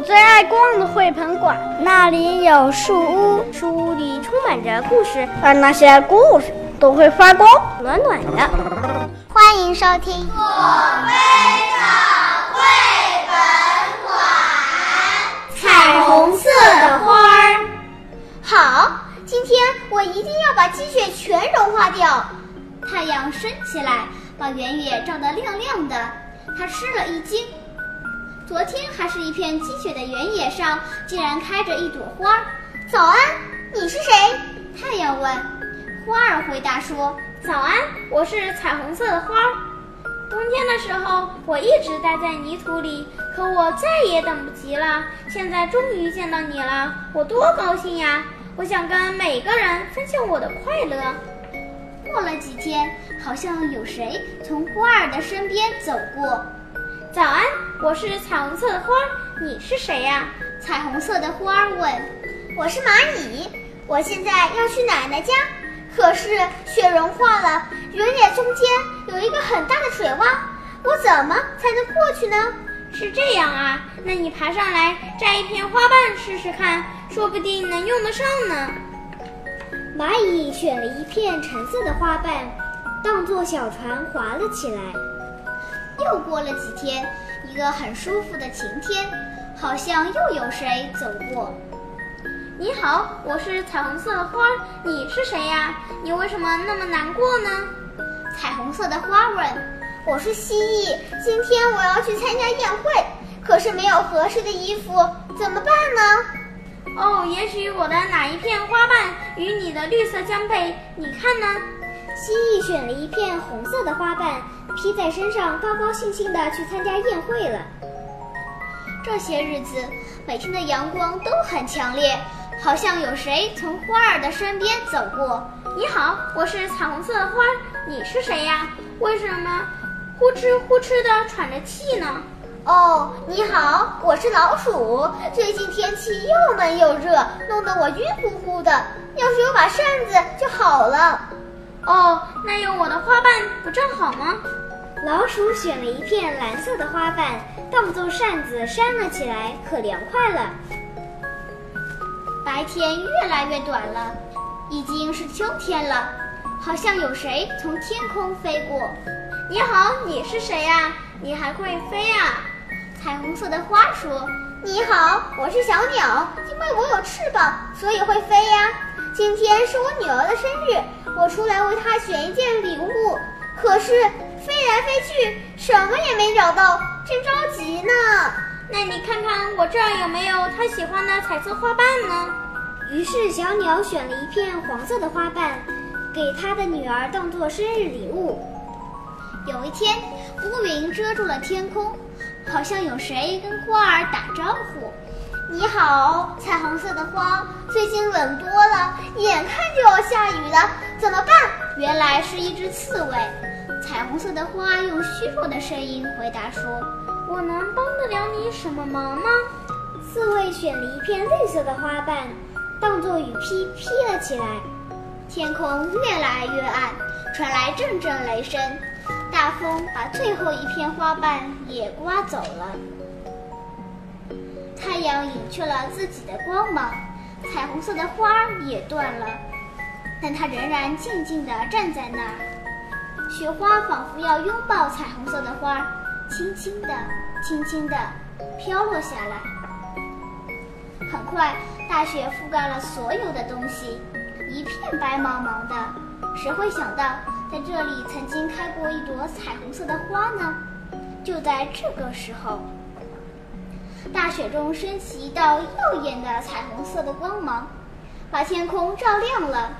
我最爱逛的绘本馆，那里有树屋，树屋里充满着故事，而那些故事都会发光，暖暖的。欢迎收听我非常绘本馆，彩虹色的花儿。好，今天我一定要把积雪全融化掉。太阳升起来，把原野照得亮亮的。他吃了一惊，昨天还是一片积雪的原野上，竟然开着一朵花。早安，你是谁？太阳问。花儿回答说：“早安，我是彩虹色的花。冬天的时候，我一直待在泥土里，可我再也等不及了。现在终于见到你了，我多高兴呀！我想跟每个人分享我的快乐。”过了几天，好像有谁从花儿的身边走过。早安，我是彩虹色的花，你是谁呀？彩虹色的花问。我是蚂蚁，我现在要去奶奶家，可是雪融化了，原野中间有一个很大的水洼，我怎么才能过去呢？是这样啊，那你爬上来摘一片花瓣试试看，说不定能用得上呢。蚂蚁选了一片橙色的花瓣，当做小船划了起来。又过了几天，一个很舒服的晴天，好像又有谁走过。你好，我是彩虹色的花，你是谁呀？你为什么那么难过呢？彩虹色的花问。我是蜥蜴，今天我要去参加宴会，可是没有合适的衣服，怎么办呢？哦，也许我的哪一片花瓣与你的绿色相配，你看呢？蜥蜴选了一片红色的花瓣，披在身上，高高兴兴地去参加宴会了。这些日子，每天的阳光都很强烈，好像有谁从花儿的身边走过。你好，我是彩虹色的花，你是谁呀？为什么呼哧呼哧地喘着气呢？哦，你好，我是老鼠。最近天气又闷又热，弄得我晕乎乎的。要是有把扇子就好了。哦，那用我的花瓣不正好吗？老鼠选了一片蓝色的花瓣，当做扇子扇了起来，可凉快了。白天越来越短了，已经是秋天了，好像有谁从天空飞过。你好，你是谁呀？你还会飞呀？彩虹色的花说：“你好，我是小鸟，因为我有翅膀，所以会飞呀。今天是我女儿的生日，我出来为她选一件礼物，可是飞来飞去，什么也没找到，正着急呢。那你看看我这儿有没有她喜欢的彩色花瓣呢？”于是小鸟选了一片黄色的花瓣，给她的女儿当做生日礼物。有一天，乌云遮住了天空。好像有谁跟花儿打招呼：“你好，彩虹色的花，最近冷多了，眼看就要下雨了，怎么办？”原来是一只刺猬。彩虹色的花用虚弱的声音回答说：“我能帮得了你什么忙吗？”刺猬选了一片绿色的花瓣，当做雨披披了起来。天空越来越暗，传来阵阵雷声。大风把最后一片花瓣也刮走了，太阳隐去了自己的光芒，彩虹色的花也断了，但它仍然静静地站在那儿。雪花仿佛要拥抱彩虹色的花，轻轻地、轻轻地飘落下来。很快，大雪覆盖了所有的东西，一片白茫茫的。谁会想到？在这里曾经开过一朵彩虹色的花呢。就在这个时候，大雪中升起一道耀眼的彩虹色的光芒，把天空照亮了。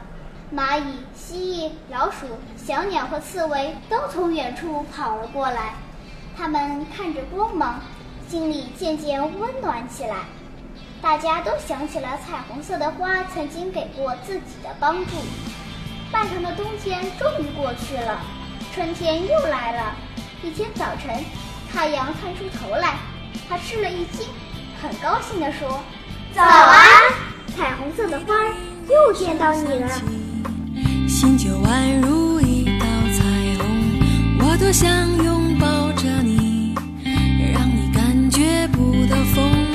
蚂蚁、蜥蜴、老鼠、小鸟和刺猬都从远处跑了过来，它们看着光芒，心里渐渐温暖起来。大家都想起了彩虹色的花曾经给过自己的帮助。漫长的冬天终于过去了，春天又来了。一天早晨，太阳探出头来，他吃了一惊，很高兴地说：“早安，彩虹色的花，又见到你了。”心就宛如一道彩虹，我多想拥抱着你，让你感觉不到风。